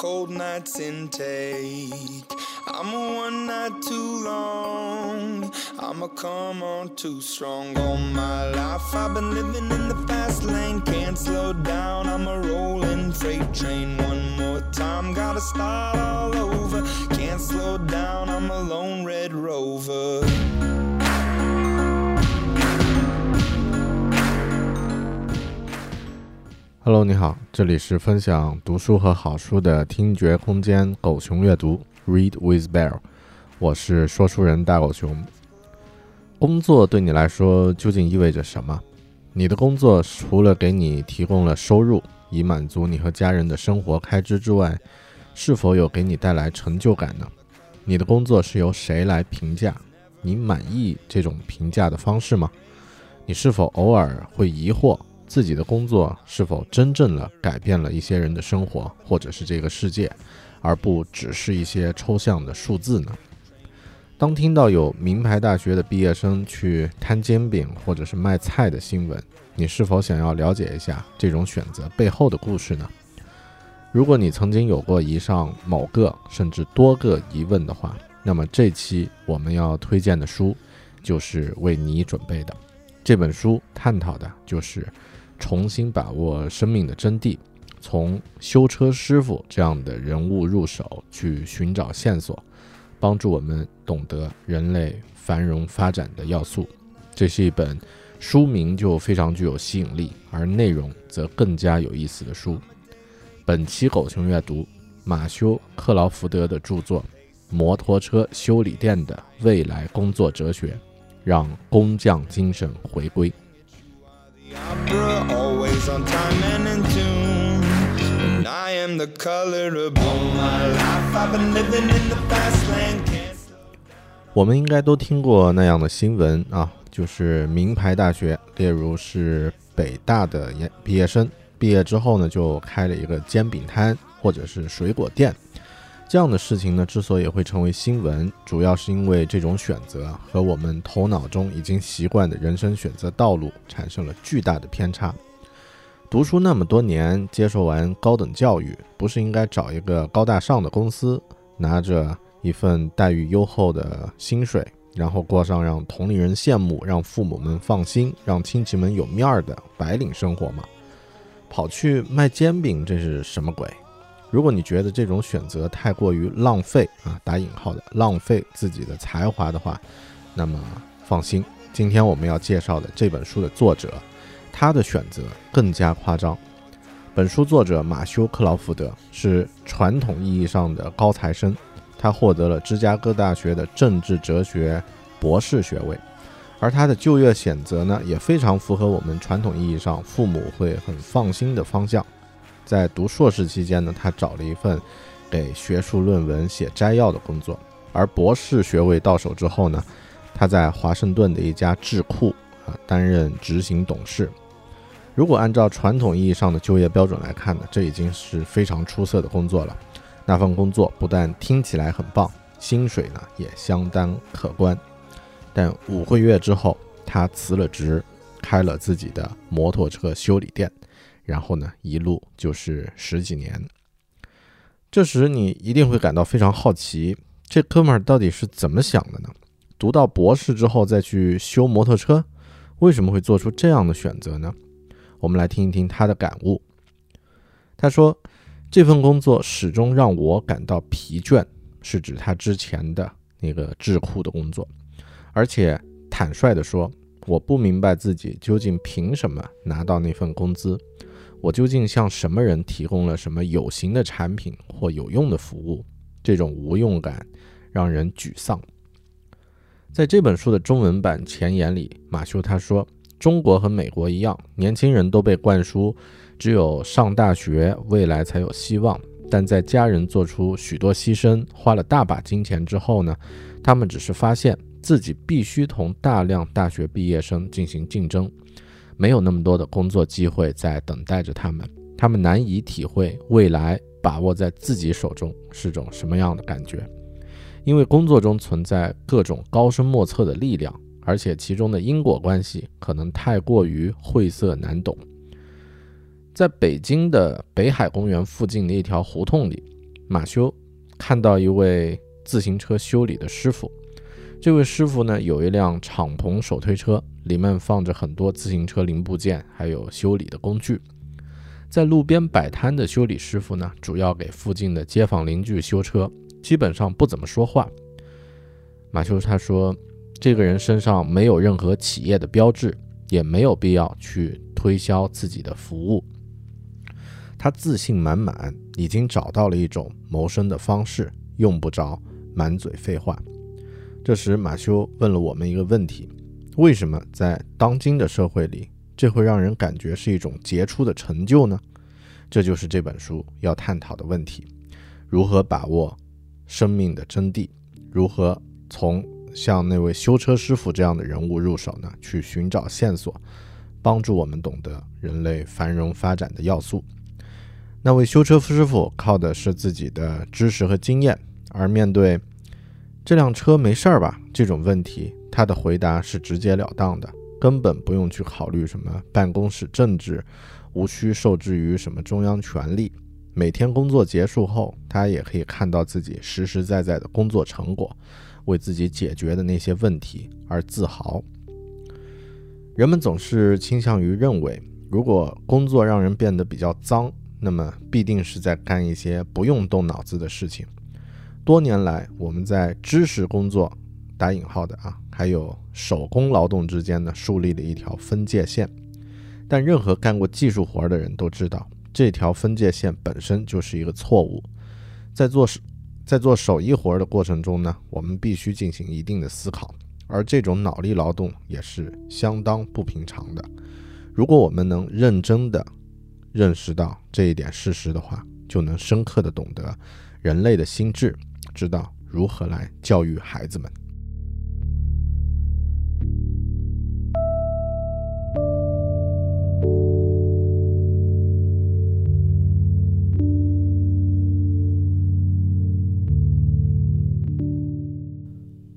Cold night's intake. I'm a one night too long. I'm a come on too strong. All my life I've been living in the fast lane. Can't slow down. I'm a rolling freight train. One more time, gotta start all over. Can't slow down. I'm a lone red rover. Hello，你好，这里是分享读书和好书的听觉空间——狗熊阅读 （Read with Bear）。我是说书人大狗熊。工作对你来说究竟意味着什么？你的工作除了给你提供了收入，以满足你和家人的生活开支之外，是否有给你带来成就感呢？你的工作是由谁来评价？你满意这种评价的方式吗？你是否偶尔会疑惑？自己的工作是否真正的改变了一些人的生活，或者是这个世界，而不只是一些抽象的数字呢？当听到有名牌大学的毕业生去摊煎饼或者是卖菜的新闻，你是否想要了解一下这种选择背后的故事呢？如果你曾经有过以上某个甚至多个疑问的话，那么这期我们要推荐的书就是为你准备的。这本书探讨的就是。重新把握生命的真谛，从修车师傅这样的人物入手，去寻找线索，帮助我们懂得人类繁荣发展的要素。这是一本书名就非常具有吸引力，而内容则更加有意思的书。本期狗熊阅读马修·克劳福德的著作《摩托车修理店的未来工作哲学》，让工匠精神回归。我们应该都听过那样的新闻啊，就是名牌大学，例如是北大的研毕业生，毕业之后呢，就开了一个煎饼摊或者是水果店。这样的事情呢，之所以会成为新闻，主要是因为这种选择和我们头脑中已经习惯的人生选择道路产生了巨大的偏差。读书那么多年，接受完高等教育，不是应该找一个高大上的公司，拿着一份待遇优厚的薪水，然后过上让同龄人羡慕、让父母们放心、让亲戚们有面儿的白领生活吗？跑去卖煎饼，这是什么鬼？如果你觉得这种选择太过于浪费啊，打引号的浪费自己的才华的话，那么放心，今天我们要介绍的这本书的作者，他的选择更加夸张。本书作者马修·克劳福德是传统意义上的高材生，他获得了芝加哥大学的政治哲学博士学位，而他的就业选择呢，也非常符合我们传统意义上父母会很放心的方向。在读硕士期间呢，他找了一份给学术论文写摘要的工作。而博士学位到手之后呢，他在华盛顿的一家智库啊担任执行董事。如果按照传统意义上的就业标准来看呢，这已经是非常出色的工作了。那份工作不但听起来很棒，薪水呢也相当可观。但五个月之后，他辞了职，开了自己的摩托车修理店。然后呢，一路就是十几年。这时你一定会感到非常好奇，这哥们儿到底是怎么想的呢？读到博士之后再去修摩托车，为什么会做出这样的选择呢？我们来听一听他的感悟。他说：“这份工作始终让我感到疲倦，是指他之前的那个智库的工作。而且坦率地说，我不明白自己究竟凭什么拿到那份工资。”我究竟向什么人提供了什么有形的产品或有用的服务？这种无用感让人沮丧。在这本书的中文版前言里，马修他说：“中国和美国一样，年轻人都被灌输，只有上大学，未来才有希望。但在家人做出许多牺牲，花了大把金钱之后呢，他们只是发现自己必须同大量大学毕业生进行竞争，没有那么多的工作机会在等待着他们，他们难以体会未来把握在自己手中是种什么样的感觉，因为工作中存在各种高深莫测的力量，而且其中的因果关系可能太过于晦涩难懂。在北京的北海公园附近的一条胡同里，马修看到一位自行车修理的师傅。这位师傅呢，有一辆敞篷手推车，里面放着很多自行车零部件，还有修理的工具。在路边摆摊的修理师傅呢，主要给附近的街坊邻居修车，基本上不怎么说话。马修他说，这个人身上没有任何企业的标志，也没有必要去推销自己的服务。他自信满满，已经找到了一种谋生的方式，用不着满嘴废话。这时，马修问了我们一个问题：为什么在当今的社会里，这会让人感觉是一种杰出的成就呢？这就是这本书要探讨的问题：如何把握生命的真谛？如何从像那位修车师傅这样的人物入手呢？去寻找线索，帮助我们懂得人类繁荣发展的要素。那位修车师傅靠的是自己的知识和经验，而面对这辆车没事儿吧这种问题，他的回答是直截了当的，根本不用去考虑什么办公室政治，无需受制于什么中央权力。每天工作结束后，他也可以看到自己实实在在的工作成果，为自己解决的那些问题而自豪。人们总是倾向于认为，如果工作让人变得比较脏，那么必定是在干一些不用动脑子的事情。多年来，我们在知识工作（打引号的啊）还有手工劳动之间呢，树立了一条分界线。但任何干过技术活的人都知道，这条分界线本身就是一个错误。在做手在做手艺活的过程中呢，我们必须进行一定的思考，而这种脑力劳动也是相当不平常的。如果我们能认真的，认识到这一点事实的话，就能深刻的懂得人类的心智，知道如何来教育孩子们。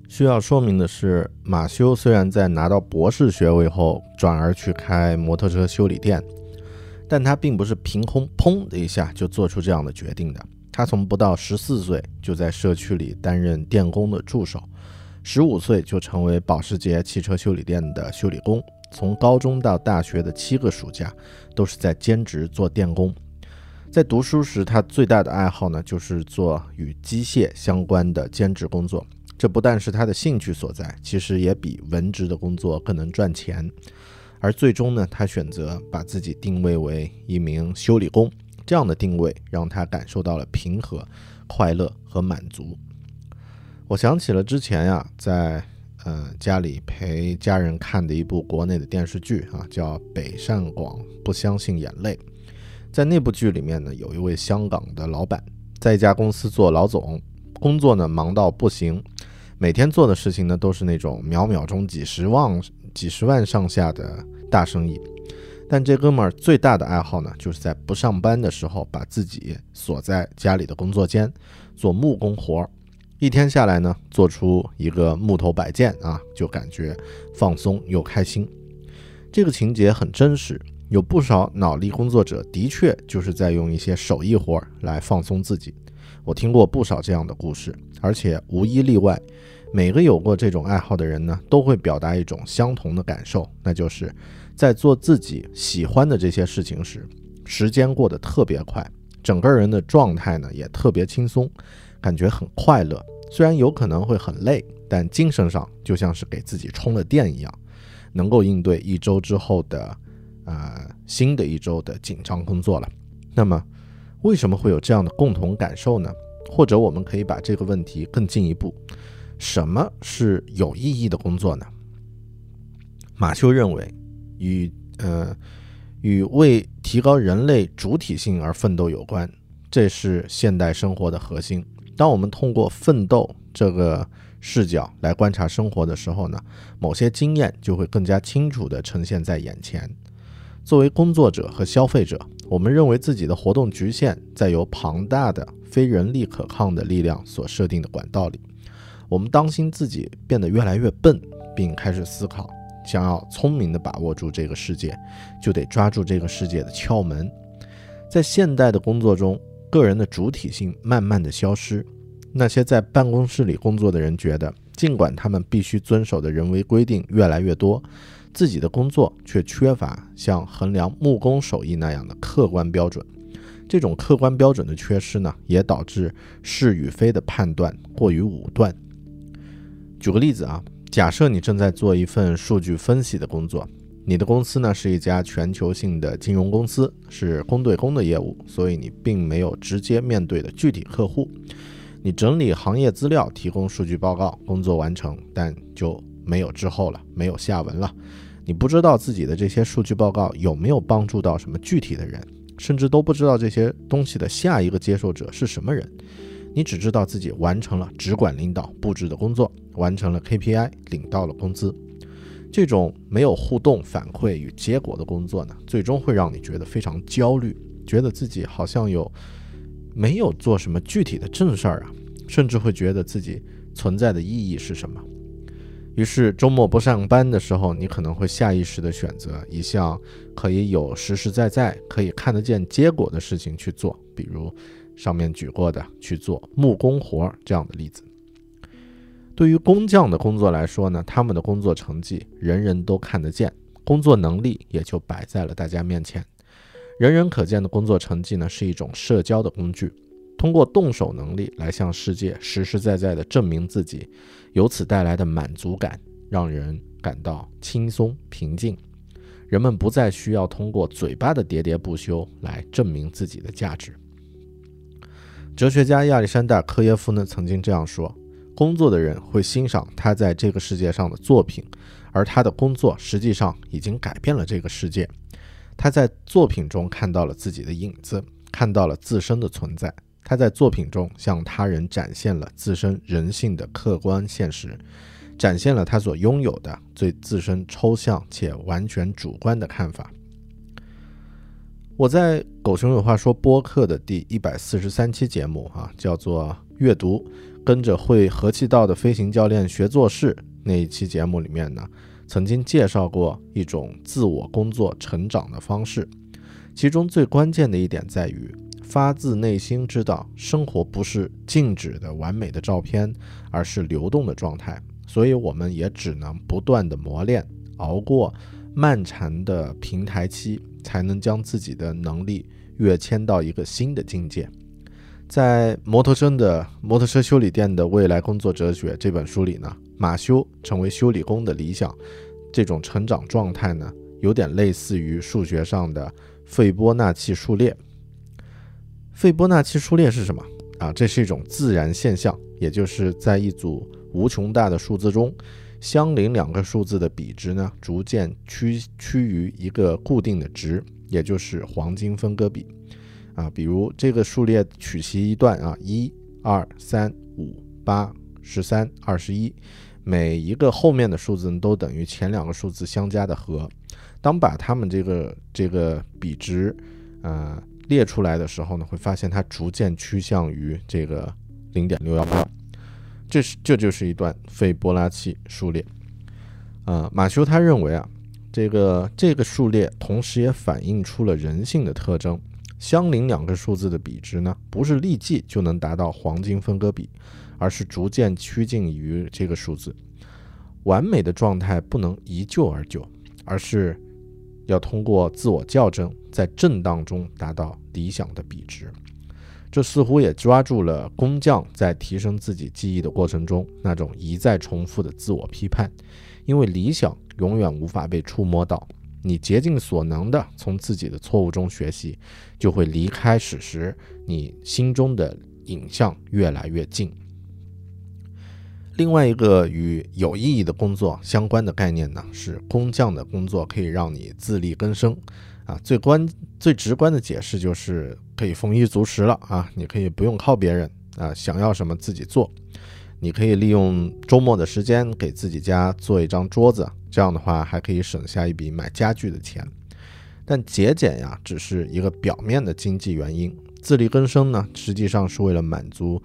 需要说明的是，马修虽然在拿到博士学位后，转而去开摩托车修理店。但他并不是凭空砰的一下就做出这样的决定的。他从不到十四岁就在社区里担任电工的助手，十五岁就成为保时捷汽车修理店的修理工。从高中到大学的七个暑假，都是在兼职做电工。在读书时，他最大的爱好呢，就是做与机械相关的兼职工作。这不但是他的兴趣所在，其实也比文职的工作更能赚钱。而最终呢，他选择把自己定位为一名修理工，这样的定位让他感受到了平和、快乐和满足。我想起了之前呀，在呃家里陪家人看的一部国内的电视剧啊，叫《北上广不相信眼泪》。在那部剧里面呢，有一位香港的老板，在一家公司做老总，工作呢忙到不行，每天做的事情呢都是那种秒秒钟几十万、几十万上下的。大生意，但这哥们儿最大的爱好呢，就是在不上班的时候，把自己锁在家里的工作间做木工活儿。一天下来呢，做出一个木头摆件啊，就感觉放松又开心。这个情节很真实，有不少脑力工作者的确就是在用一些手艺活儿来放松自己。我听过不少这样的故事，而且无一例外，每个有过这种爱好的人呢，都会表达一种相同的感受，那就是。在做自己喜欢的这些事情时，时间过得特别快，整个人的状态呢也特别轻松，感觉很快乐。虽然有可能会很累，但精神上就像是给自己充了电一样，能够应对一周之后的，呃，新的一周的紧张工作了。那么，为什么会有这样的共同感受呢？或者我们可以把这个问题更进一步：什么是有意义的工作呢？马修认为。与呃与为提高人类主体性而奋斗有关，这是现代生活的核心。当我们通过奋斗这个视角来观察生活的时候呢，某些经验就会更加清楚地呈现在眼前。作为工作者和消费者，我们认为自己的活动局限在由庞大的、非人力可抗的力量所设定的管道里。我们当心自己变得越来越笨，并开始思考：想要聪明地把握住这个世界，就得抓住这个世界的窍门。在现代的工作中，个人的主体性慢慢地消失。那些在办公室里工作的人觉得，尽管他们必须遵守的人为规定越来越多。自己的工作却缺乏像衡量木工手艺那样的客观标准，这种客观标准的缺失呢，也导致是与非的判断过于武断。举个例子啊，假设你正在做一份数据分析的工作，你的公司呢是一家全球性的金融公司，是公对公的业务，所以你并没有直接面对的具体客户。你整理行业资料，提供数据报告，工作完成，但就。没有之后了，没有下文了。你不知道自己的这些数据报告有没有帮助到什么具体的人，甚至都不知道这些东西的下一个接受者是什么人。你只知道自己完成了直管领导布置的工作，完成了 KPI，领到了工资。这种没有互动、反馈与结果的工作呢，最终会让你觉得非常焦虑，觉得自己好像有没有做什么具体的正事儿啊，甚至会觉得自己存在的意义是什么。于是周末不上班的时候，你可能会下意识地选择一项可以有实实在在、可以看得见结果的事情去做，比如上面举过的去做木工活这样的例子。对于工匠的工作来说呢，他们的工作成绩人人都看得见，工作能力也就摆在了大家面前。人人可见的工作成绩呢，是一种社交的工具。通过动手能力来向世界实实在在地证明自己，由此带来的满足感让人感到轻松平静。人们不再需要通过嘴巴的喋喋不休来证明自己的价值。哲学家亚历山大·科耶夫呢曾经这样说：“工作的人会欣赏他在这个世界上的作品，而他的工作实际上已经改变了这个世界。他在作品中看到了自己的影子，看到了自身的存在。”他在作品中向他人展现了自身人性的客观现实，展现了他所拥有的最自身抽象且完全主观的看法。我在狗熊有话说播客的第一百四十三期节目啊，叫做“阅读跟着会和气道的飞行教练学做事”那一期节目里面呢，曾经介绍过一种自我工作成长的方式，其中最关键的一点在于。发自内心知道，生活不是静止的完美的照片，而是流动的状态。所以，我们也只能不断的磨练，熬过漫长的平台期，才能将自己的能力跃迁到一个新的境界。在《摩托车的摩托车修理店的未来工作哲学》这本书里呢，马修成为修理工的理想，这种成长状态呢，有点类似于数学上的斐波那契数列。斐波那契数列是什么啊？这是一种自然现象，也就是在一组无穷大的数字中，相邻两个数字的比值呢，逐渐趋趋于一个固定的值，也就是黄金分割比啊。比如这个数列取其一段啊，一、二、三、五、八、十三、二十一，每一个后面的数字都等于前两个数字相加的和。当把它们这个这个比值，呃。列出来的时候呢，会发现它逐渐趋向于这个零点六幺八，这是这就是一段斐波那契数列。啊，马修他认为啊，这个这个数列同时也反映出了人性的特征。相邻两个数字的比值呢，不是立即就能达到黄金分割比，而是逐渐趋近于这个数字。完美的状态不能一就而就，而是。要通过自我校正，在震荡中达到理想的比值，这似乎也抓住了工匠在提升自己技艺的过程中那种一再重复的自我批判。因为理想永远无法被触摸到，你竭尽所能的从自己的错误中学习，就会离开史实，你心中的影像越来越近。另外一个与有意义的工作相关的概念呢，是工匠的工作可以让你自力更生，啊，最关最直观的解释就是可以丰衣足食了啊，你可以不用靠别人啊，想要什么自己做。你可以利用周末的时间给自己家做一张桌子，这样的话还可以省下一笔买家具的钱。但节俭呀，只是一个表面的经济原因，自力更生呢，实际上是为了满足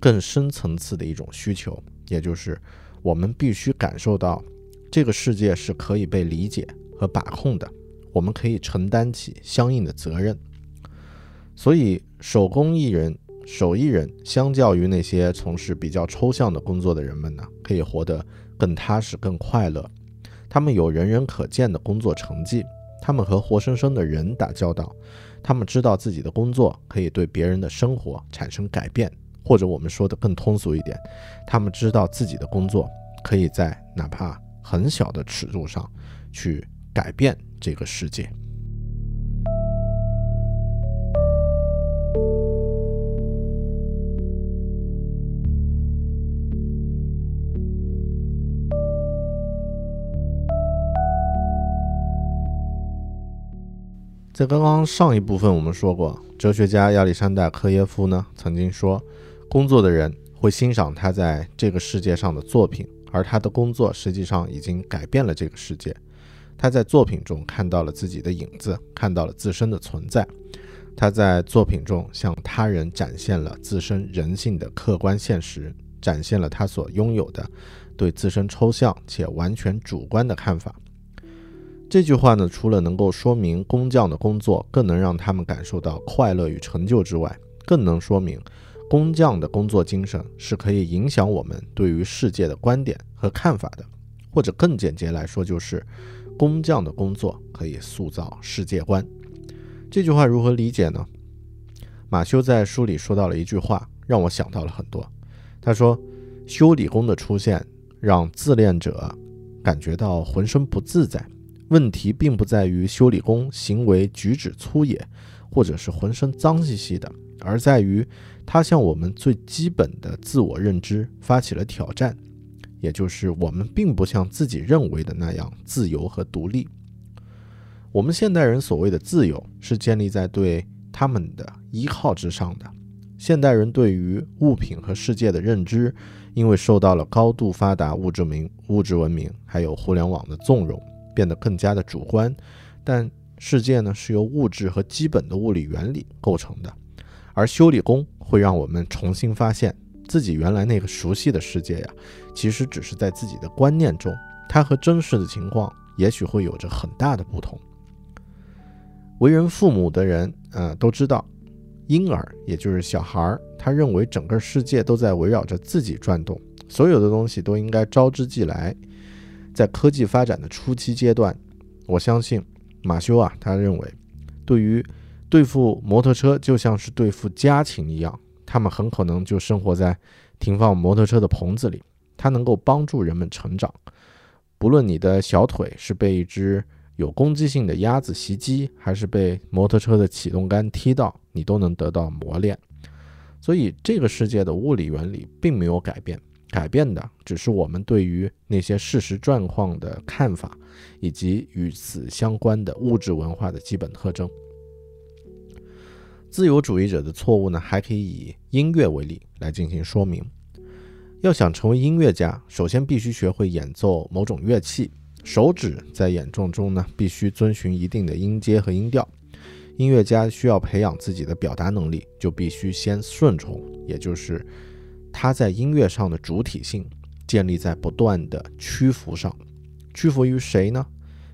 更深层次的一种需求，也就是我们必须感受到这个世界是可以被理解和把控的，我们可以承担起相应的责任。所以，手工艺人。手艺人相较于那些从事比较抽象的工作的人们呢，可以活得更踏实、更快乐。他们有人人可见的工作成绩，他们和活生生的人打交道，他们知道自己的工作可以对别人的生活产生改变，或者我们说的更通俗一点，他们知道自己的工作可以在哪怕很小的尺度上去改变这个世界。在刚刚上一部分，我们说过，哲学家亚历山大·科耶夫呢曾经说，工作的人会欣赏他在这个世界上的作品，而他的工作实际上已经改变了这个世界。他在作品中看到了自己的影子，看到了自身的存在。他在作品中向他人展现了自身人性的客观现实，展现了他所拥有的对自身抽象且完全主观的看法。这句话呢，除了能够说明工匠的工作更能让他们感受到快乐与成就之外，更能说明工匠的工作精神是可以影响我们对于世界的观点和看法的。或者更简洁来说，就是工匠的工作可以塑造世界观。这句话如何理解呢？马修在书里说到了一句话，让我想到了很多。他说：“修理工的出现让自恋者感觉到浑身不自在。”问题并不在于修理工行为举止粗野，或者是浑身脏兮兮的，而在于他向我们最基本的自我认知发起了挑战，也就是我们并不像自己认为的那样自由和独立。我们现代人所谓的自由，是建立在对他们的依靠之上的。现代人对于物品和世界的认知，因为受到了高度发达物质明物质文明还有互联网的纵容。变得更加的主观，但世界呢是由物质和基本的物理原理构成的，而修理工会让我们重新发现自己原来那个熟悉的世界呀，其实只是在自己的观念中，它和真实的情况也许会有着很大的不同。为人父母的人，呃，都知道，婴儿也就是小孩儿，他认为整个世界都在围绕着自己转动，所有的东西都应该招之即来。在科技发展的初期阶段，我相信马修啊，他认为，对于对付摩托车就像是对付家禽一样，他们很可能就生活在停放摩托车的棚子里。它能够帮助人们成长，不论你的小腿是被一只有攻击性的鸭子袭击，还是被摩托车的启动杆踢到，你都能得到磨练。所以，这个世界的物理原理并没有改变。改变的只是我们对于那些事实状况的看法，以及与此相关的物质文化的基本特征。自由主义者的错误呢，还可以以音乐为例来进行说明。要想成为音乐家，首先必须学会演奏某种乐器，手指在演奏中呢，必须遵循一定的音阶和音调。音乐家需要培养自己的表达能力，就必须先顺从，也就是。他在音乐上的主体性建立在不断的屈服上，屈服于谁呢？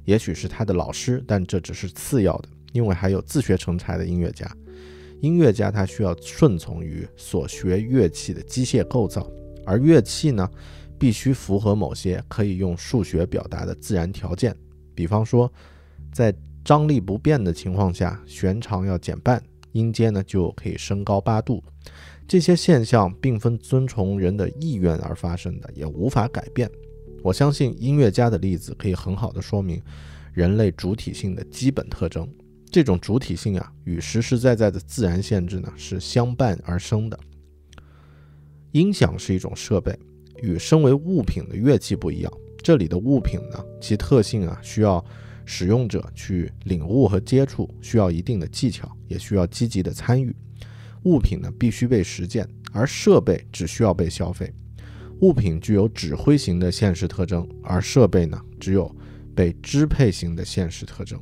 也许是他的老师，但这只是次要的，因为还有自学成才的音乐家。音乐家他需要顺从于所学乐器的机械构造，而乐器呢，必须符合某些可以用数学表达的自然条件。比方说，在张力不变的情况下，弦长要减半，音阶呢就可以升高八度。这些现象并非遵从人的意愿而发生的，也无法改变。我相信音乐家的例子可以很好的说明人类主体性的基本特征。这种主体性啊，与实实在在的自然限制呢是相伴而生的。音响是一种设备，与身为物品的乐器不一样。这里的物品呢，其特性啊，需要使用者去领悟和接触需要一定的技巧，也需要积极的参与。物品呢必须被实践，而设备只需要被消费。物品具有指挥型的现实特征，而设备呢只有被支配型的现实特征。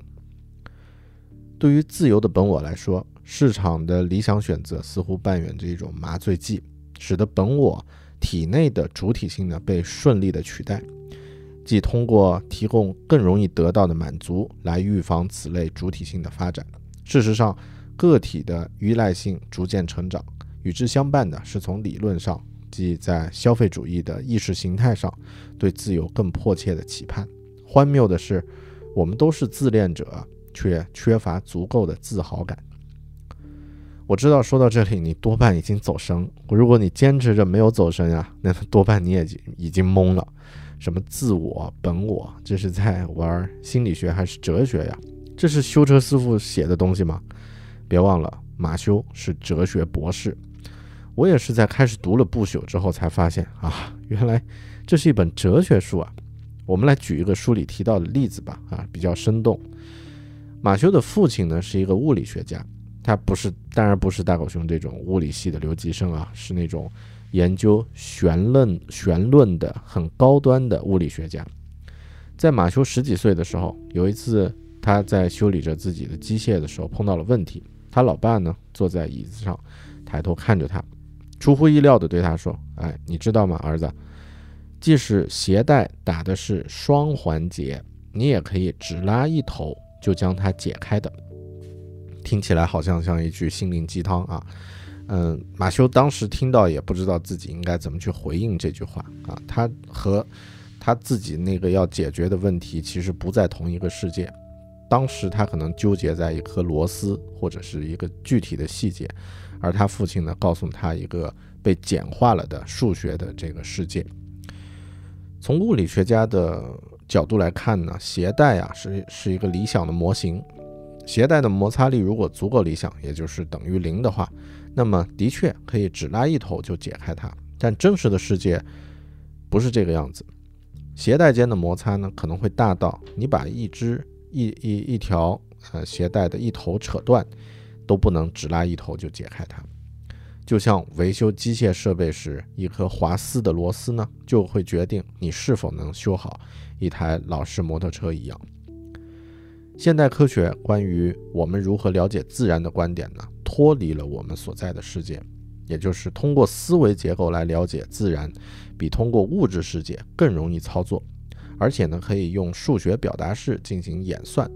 对于自由的本我来说，市场的理想选择似乎扮演着一种麻醉剂，使得本我体内的主体性呢被顺利的取代，即通过提供更容易得到的满足来预防此类主体性的发展。事实上，个体的依赖性逐渐成长，与之相伴的是从理论上，即在消费主义的意识形态上，对自由更迫切的期盼。荒谬的是，我们都是自恋者。却缺乏足够的自豪感。我知道说到这里，你多半已经走神。如果你坚持着没有走神呀，那多半你也已经懵了。什么自我、本我，这是在玩心理学还是哲学呀？这是修车师傅写的东西吗？别忘了，马修是哲学博士。我也是在开始读了不朽之后才发现啊，原来这是一本哲学书啊。我们来举一个书里提到的例子吧，啊，比较生动。马修的父亲呢是一个物理学家，他不是，当然不是大狗熊这种物理系的留级生啊，是那种研究弦论弦论的很高端的物理学家。在马修十几岁的时候，有一次他在修理着自己的机械的时候碰到了问题，他老爸呢坐在椅子上，抬头看着他，出乎意料的对他说：“哎，你知道吗，儿子？即使鞋带打的是双环节，你也可以只拉一头。”就将它解开的，听起来好像像一句心灵鸡汤啊。嗯，马修当时听到也不知道自己应该怎么去回应这句话啊。他和他自己那个要解决的问题其实不在同一个世界。当时他可能纠结在一颗螺丝或者是一个具体的细节，而他父亲呢告诉他一个被简化了的数学的这个世界。从物理学家的。角度来看呢，鞋带啊是是一个理想的模型，鞋带的摩擦力如果足够理想，也就是等于零的话，那么的确可以只拉一头就解开它。但真实的世界不是这个样子，鞋带间的摩擦呢可能会大到你把一只一一一条呃鞋带的一头扯断，都不能只拉一头就解开它。就像维修机械设备时，一颗滑丝的螺丝呢，就会决定你是否能修好一台老式摩托车一样。现代科学关于我们如何了解自然的观点呢，脱离了我们所在的世界，也就是通过思维结构来了解自然，比通过物质世界更容易操作，而且呢，可以用数学表达式进行演算。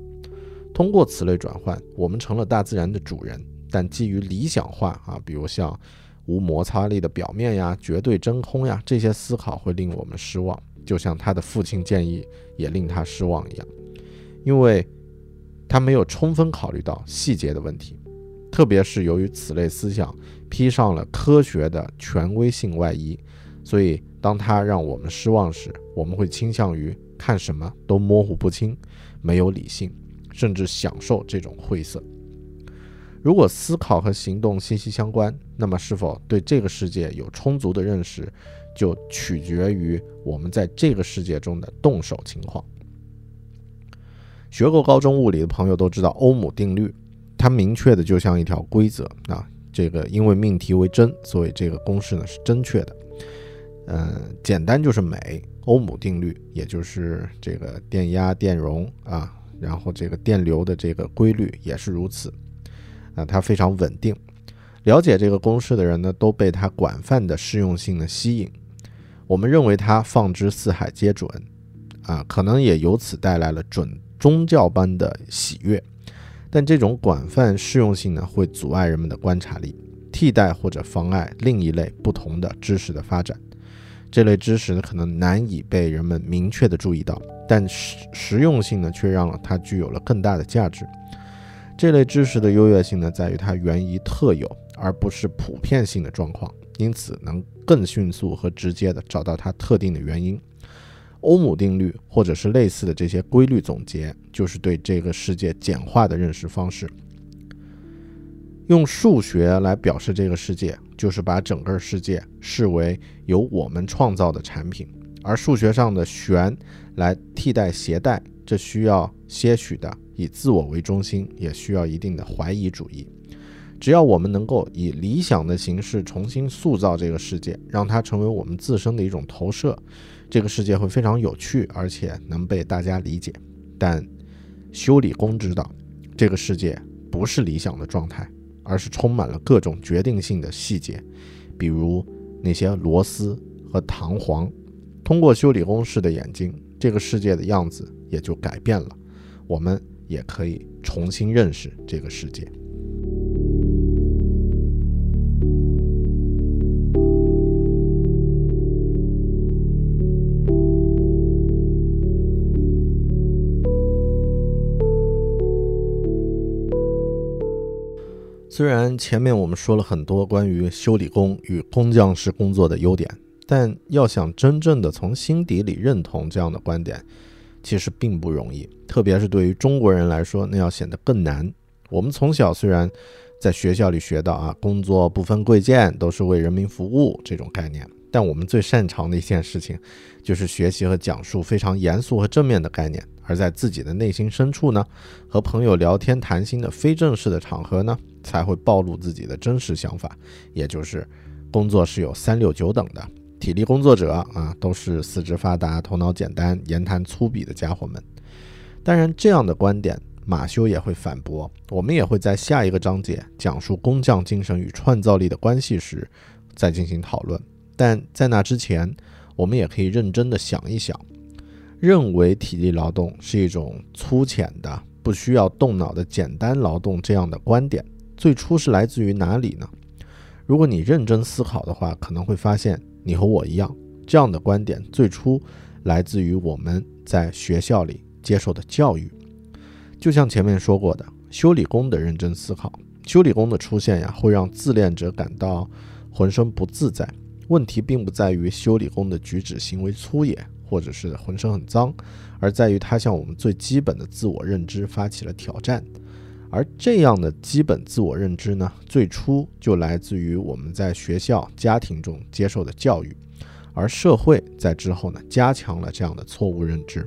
通过此类转换，我们成了大自然的主人。但基于理想化啊，比如像无摩擦力的表面呀、绝对真空呀，这些思考会令我们失望，就像他的父亲建议也令他失望一样，因为他没有充分考虑到细节的问题，特别是由于此类思想披上了科学的权威性外衣，所以当他让我们失望时，我们会倾向于看什么都模糊不清，没有理性，甚至享受这种晦涩。如果思考和行动息息相关，那么是否对这个世界有充足的认识，就取决于我们在这个世界中的动手情况。学过高中物理的朋友都知道欧姆定律，它明确的就像一条规则啊。这个因为命题为真，所以这个公式呢是正确的。嗯，简单就是美。欧姆定律也就是这个电压、电容啊，然后这个电流的这个规律也是如此。啊，它非常稳定。了解这个公式的人呢，都被它广泛的适用性呢吸引。我们认为它放之四海皆准，啊，可能也由此带来了准宗教般的喜悦。但这种广泛适用性呢，会阻碍人们的观察力，替代或者妨碍另一类不同的知识的发展。这类知识呢，可能难以被人们明确的注意到，但实实用性呢，却让它具有了更大的价值。这类知识的优越性呢，在于它源于特有，而不是普遍性的状况，因此能更迅速和直接的找到它特定的原因。欧姆定律或者是类似的这些规律总结，就是对这个世界简化的认识方式。用数学来表示这个世界，就是把整个世界视为由我们创造的产品，而数学上的弦来替代鞋带。这需要些许的以自我为中心，也需要一定的怀疑主义。只要我们能够以理想的形式重新塑造这个世界，让它成为我们自身的一种投射，这个世界会非常有趣，而且能被大家理解。但修理工知道，这个世界不是理想的状态，而是充满了各种决定性的细节，比如那些螺丝和弹簧。通过修理工式的眼睛，这个世界的样子也就改变了，我们也可以重新认识这个世界。虽然前面我们说了很多关于修理工与工匠式工作的优点，但要想真正的从心底里认同这样的观点，其实并不容易。特别是对于中国人来说，那要显得更难。我们从小虽然在学校里学到啊，工作不分贵贱，都是为人民服务这种概念，但我们最擅长的一件事情，就是学习和讲述非常严肃和正面的概念。而在自己的内心深处呢，和朋友聊天谈心的非正式的场合呢，才会暴露自己的真实想法，也就是工作是有三六九等的。体力工作者啊，都是四肢发达、头脑简单、言谈粗鄙的家伙们。当然，这样的观点马修也会反驳。我们也会在下一个章节讲述工匠精神与创造力的关系时再进行讨论。但在那之前，我们也可以认真的想一想。认为体力劳动是一种粗浅的、不需要动脑的简单劳动，这样的观点最初是来自于哪里呢？如果你认真思考的话，可能会发现你和我一样，这样的观点最初来自于我们在学校里接受的教育。就像前面说过的，修理工的认真思考，修理工的出现呀，会让自恋者感到浑身不自在。问题并不在于修理工的举止行为粗野。或者是浑身很脏，而在于他向我们最基本的自我认知发起了挑战，而这样的基本自我认知呢，最初就来自于我们在学校、家庭中接受的教育，而社会在之后呢，加强了这样的错误认知。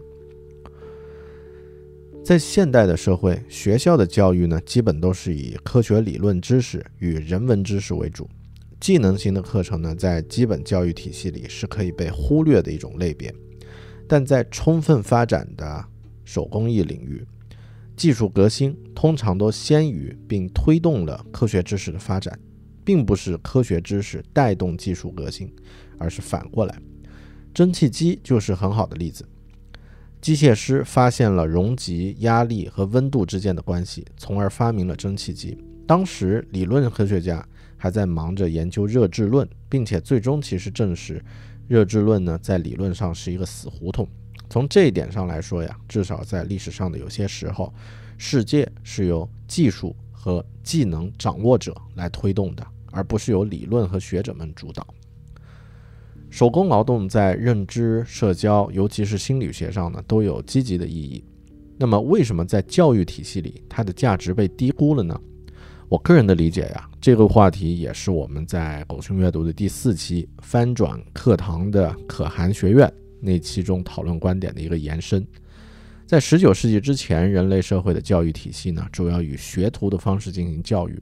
在现代的社会，学校的教育呢，基本都是以科学理论知识与人文知识为主，技能型的课程呢，在基本教育体系里是可以被忽略的一种类别。但在充分发展的手工艺领域，技术革新通常都先于并推动了科学知识的发展，并不是科学知识带动技术革新，而是反过来。蒸汽机就是很好的例子。机械师发现了容积、压力和温度之间的关系，从而发明了蒸汽机。当时理论科学家还在忙着研究热质论，并且最终其实证实。热质论呢，在理论上是一个死胡同。从这一点上来说呀，至少在历史上的有些时候，世界是由技术和技能掌握者来推动的，而不是由理论和学者们主导。手工劳动在认知、社交，尤其是心理学上呢，都有积极的意义。那么，为什么在教育体系里，它的价值被低估了呢？我个人的理解呀，这个话题也是我们在狗熊阅读的第四期翻转课堂的可汗学院那其中讨论观点的一个延伸。在十九世纪之前，人类社会的教育体系呢，主要以学徒的方式进行教育，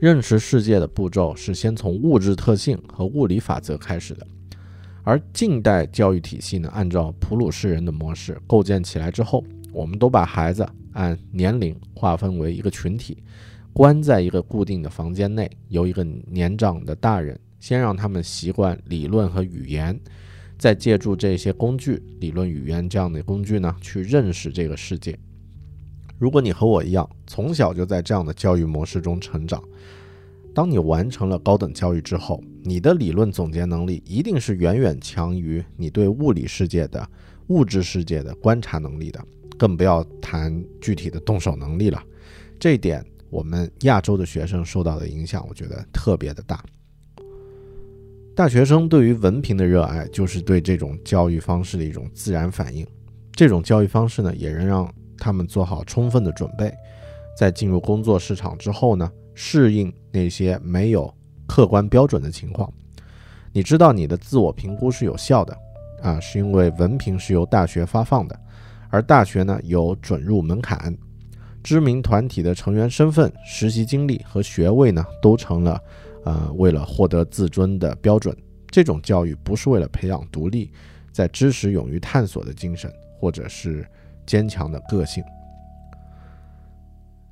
认识世界的步骤是先从物质特性和物理法则开始的。而近代教育体系呢，按照普鲁士人的模式构建起来之后，我们都把孩子按年龄划分为一个群体。关在一个固定的房间内，由一个年长的大人先让他们习惯理论和语言，再借助这些工具、理论、语言这样的工具呢，去认识这个世界。如果你和我一样，从小就在这样的教育模式中成长，当你完成了高等教育之后，你的理论总结能力一定是远远强于你对物理世界的物质世界的观察能力的，更不要谈具体的动手能力了。这一点。我们亚洲的学生受到的影响，我觉得特别的大。大学生对于文凭的热爱，就是对这种教育方式的一种自然反应。这种教育方式呢，也能让他们做好充分的准备，在进入工作市场之后呢，适应那些没有客观标准的情况。你知道，你的自我评估是有效的啊，是因为文凭是由大学发放的，而大学呢有准入门槛，知名团体的成员身份、实习经历和学位呢都成了呃为了获得自尊的标准。这种教育不是为了培养独立、在知识勇于探索的精神，或者是坚强的个性。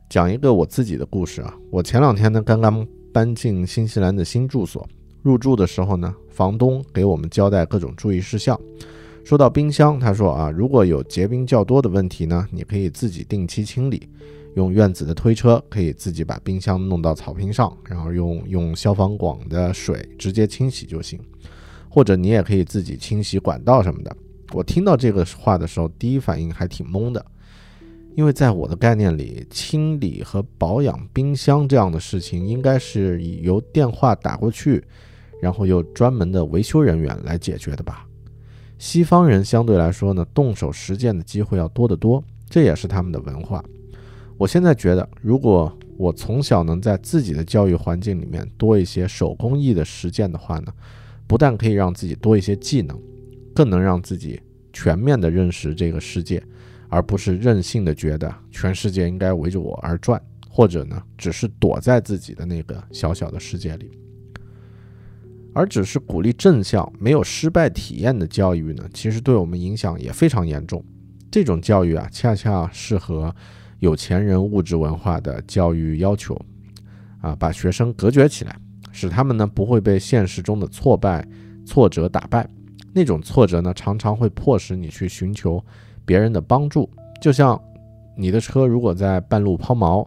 讲一个我自己的故事啊，我前两天呢刚刚搬进新西兰的新住所，入住的时候呢，房东给我们交代各种注意事项。说到冰箱，他说啊，如果有结冰较多的问题呢，你可以自己定期清理，用院子的推车可以自己把冰箱弄到草坪上，然后用用消防管的水直接清洗就行，或者你也可以自己清洗管道什么的。我听到这个话的时候，第一反应还挺懵的。因为在我的概念里，清理和保养冰箱这样的事情，应该是由电话打过去，然后由专门的维修人员来解决的吧。西方人相对来说呢，动手实践的机会要多得多，这也是他们的文化。我现在觉得，如果我从小能在自己的教育环境里面多一些手工艺的实践的话呢，不但可以让自己多一些技能，更能让自己全面的认识这个世界。而不是任性的觉得全世界应该围着我而转，或者呢，只是躲在自己的那个小小的世界里，而只是鼓励正向、没有失败体验的教育呢，其实对我们影响也非常严重。这种教育啊，恰恰适合有钱人物质文化的教育要求，啊，把学生隔绝起来，使他们呢不会被现实中的挫败、挫折打败。那种挫折呢，常常会迫使你去寻求。别人的帮助，就像你的车如果在半路抛锚，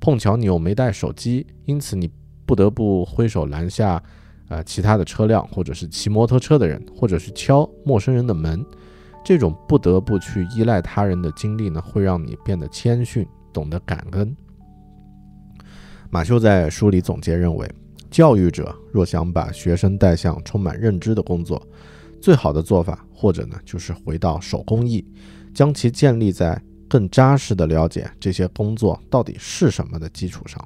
碰巧你又没带手机，因此你不得不挥手拦下，呃，其他的车辆，或者是骑摩托车的人，或者是敲陌生人的门。这种不得不去依赖他人的经历呢，会让你变得谦逊，懂得感恩。马修在书里总结认为，教育者若想把学生带向充满认知的工作。最好的做法，或者呢，就是回到手工艺，将其建立在更扎实的了解这些工作到底是什么的基础上。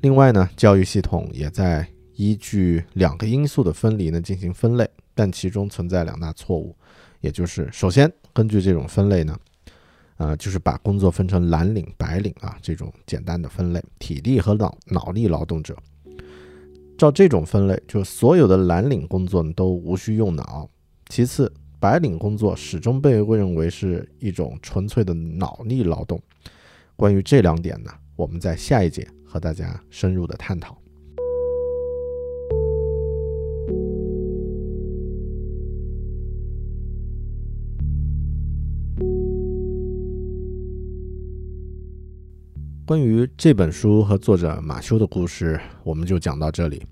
另外呢，教育系统也在依据两个因素的分离呢进行分类，但其中存在两大错误，也就是首先根据这种分类呢，呃，就是把工作分成蓝领、白领啊这种简单的分类，体力和脑脑力劳动者。照这种分类，就所有的蓝领工作都无需用脑。其次，白领工作始终被认为是一种纯粹的脑力劳动。关于这两点呢，我们在下一节和大家深入的探讨。关于这本书和作者马修的故事，我们就讲到这里。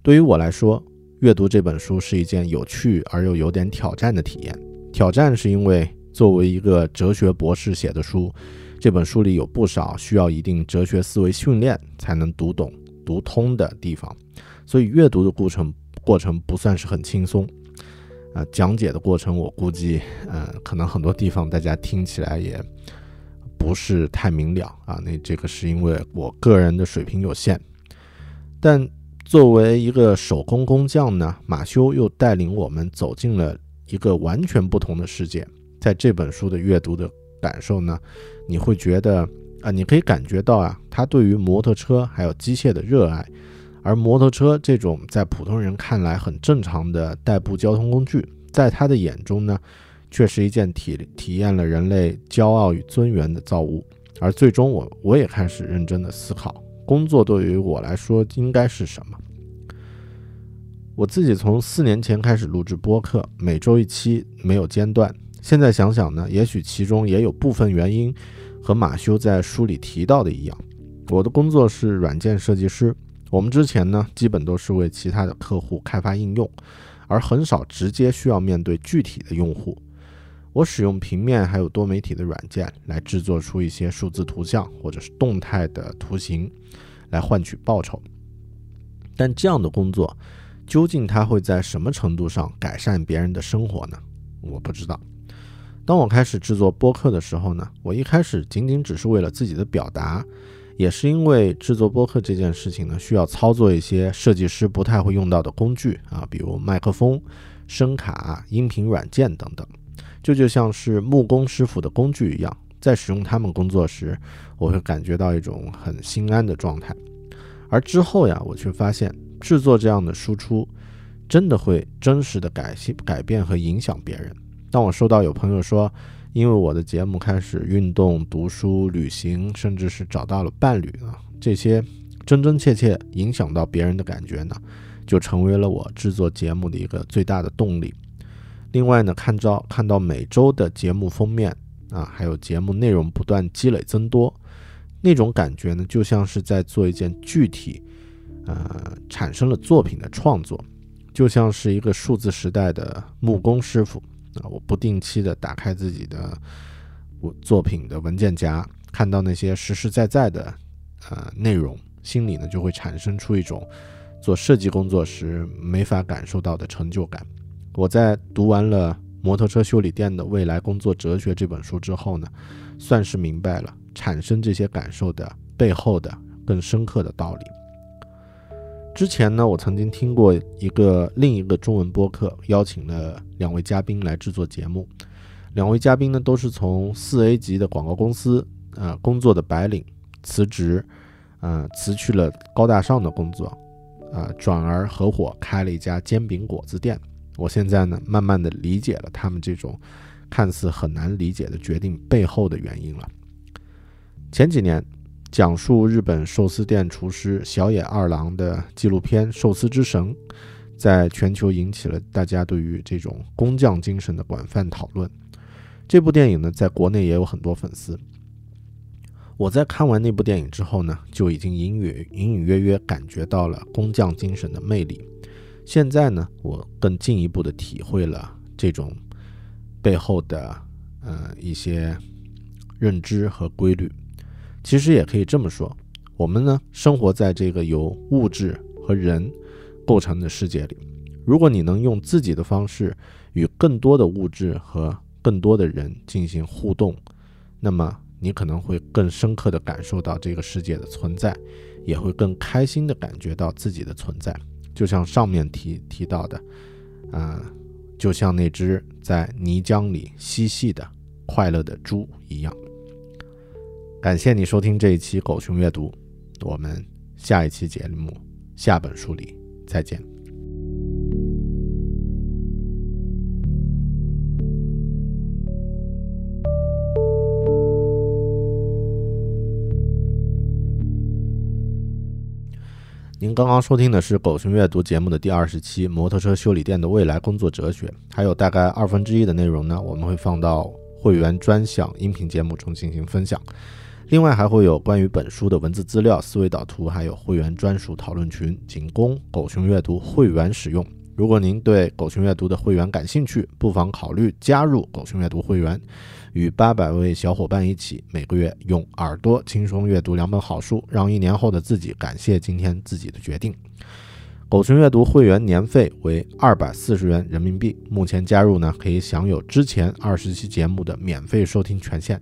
对于我来说，阅读这本书是一件有趣而又有点挑战的体验。挑战是因为作为一个哲学博士写的书，这本书里有不少需要一定哲学思维训练才能读懂、读通的地方，所以阅读的过程过程不算是很轻松。呃，讲解的过程我估计，呃，可能很多地方大家听起来也。不是太明了啊，那这个是因为我个人的水平有限。但作为一个手工工匠呢，马修又带领我们走进了一个完全不同的世界。在这本书的阅读的感受呢，你会觉得啊，你可以感觉到啊，他对于摩托车还有机械的热爱。而摩托车这种在普通人看来很正常的代步交通工具，在他的眼中呢。却是一件体体验了人类骄傲与尊严的造物，而最终我我也开始认真的思考，工作对于我来说应该是什么。我自己从四年前开始录制播客，每周一期，没有间断。现在想想呢，也许其中也有部分原因和马修在书里提到的一样。我的工作是软件设计师，我们之前呢，基本都是为其他的客户开发应用，而很少直接需要面对具体的用户。我使用平面还有多媒体的软件来制作出一些数字图像或者是动态的图形，来换取报酬。但这样的工作，究竟它会在什么程度上改善别人的生活呢？我不知道。当我开始制作播客的时候呢，我一开始仅仅只是为了自己的表达，也是因为制作播客这件事情呢，需要操作一些设计师不太会用到的工具啊，比如麦克风、声卡、音频软件等等。这就像是木工师傅的工具一样，在使用它们工作时，我会感觉到一种很心安的状态。而之后呀，我却发现制作这样的输出，真的会真实的改性改变和影响别人。当我收到有朋友说，因为我的节目开始运动、读书、旅行，甚至是找到了伴侣啊，这些真真切切影响到别人的感觉呢，就成为了我制作节目的一个最大的动力。另外呢，看到看到每周的节目封面啊，还有节目内容不断积累增多，那种感觉呢，就像是在做一件具体，呃，产生了作品的创作，就像是一个数字时代的木工师傅。啊，我不定期的打开自己的我作品的文件夹，看到那些实实在在的呃内容，心里呢就会产生出一种做设计工作时没法感受到的成就感。我在读完了《摩托车修理店的未来工作哲学》这本书之后呢，算是明白了产生这些感受的背后的更深刻的道理。之前呢，我曾经听过一个另一个中文播客，邀请了两位嘉宾来制作节目。两位嘉宾呢，都是从四 A 级的广告公司呃工作的白领，辞职，呃辞去了高大上的工作，啊，转而合伙开了一家煎饼果子店。我现在呢，慢慢的理解了他们这种看似很难理解的决定背后的原因了。前几年。讲述日本寿司店厨师小野二郎的纪录片《寿司之神》，在全球引起了大家对于这种工匠精神的广泛讨论。这部电影呢，在国内也有很多粉丝。我在看完那部电影之后呢，就已经隐隐隐隐约约感觉到了工匠精神的魅力。现在呢，我更进一步的体会了这种背后的呃一些认知和规律。其实也可以这么说，我们呢生活在这个由物质和人构成的世界里。如果你能用自己的方式与更多的物质和更多的人进行互动，那么你可能会更深刻地感受到这个世界的存在，也会更开心地感觉到自己的存在。就像上面提提到的，嗯，就像那只在泥浆里嬉戏的快乐的猪一样。感谢你收听这一期狗熊阅读，我们下一期节目下本书里再见。您刚刚收听的是狗熊阅读节目的第二十期《摩托车修理店的未来工作哲学》，还有大概二分之一的内容呢，我们会放到会员专享音频节目中进行分享。另外还会有关于本书的文字资料、思维导图，还有会员专属讨论群，仅供狗熊阅读会员使用。如果您对狗熊阅读的会员感兴趣，不妨考虑加入狗熊阅读会员，与八百位小伙伴一起，每个月用耳朵轻松阅读两本好书，让一年后的自己感谢今天自己的决定。狗熊阅读会员年费为二百四十元人民币，目前加入呢，可以享有之前二十期节目的免费收听权限。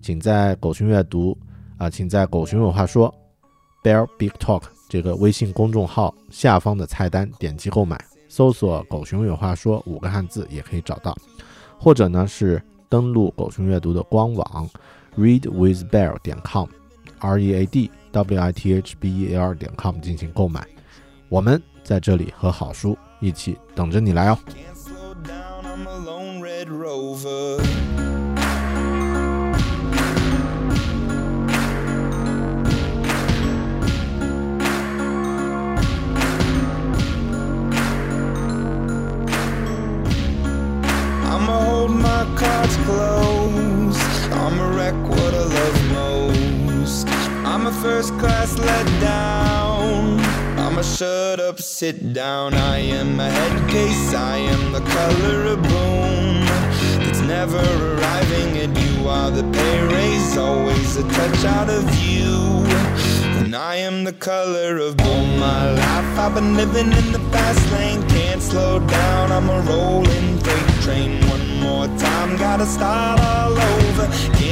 请在狗熊阅读啊，请在狗熊有话说 Bear Big Talk 这个微信公众号下方的菜单点击购买，搜索“狗熊有话说”五个汉字也可以找到，或者呢是登录狗熊阅读的官网 readwithbear 点 com，r e a d w i t h b e a r 点 com 进行购买。我们在这里和好书一起等着你来哦。Cards close. I'm a wreck, what I love most. I'm a first class letdown. I'm a shut up, sit down. I am a head case, I am the color of boom. It's never arriving at you are the pay raise, always a touch out of you. And I am the color of boom. My life, I've been living in the fast lane, can't slow down. I'm a rolling freight train more time, gotta start all over.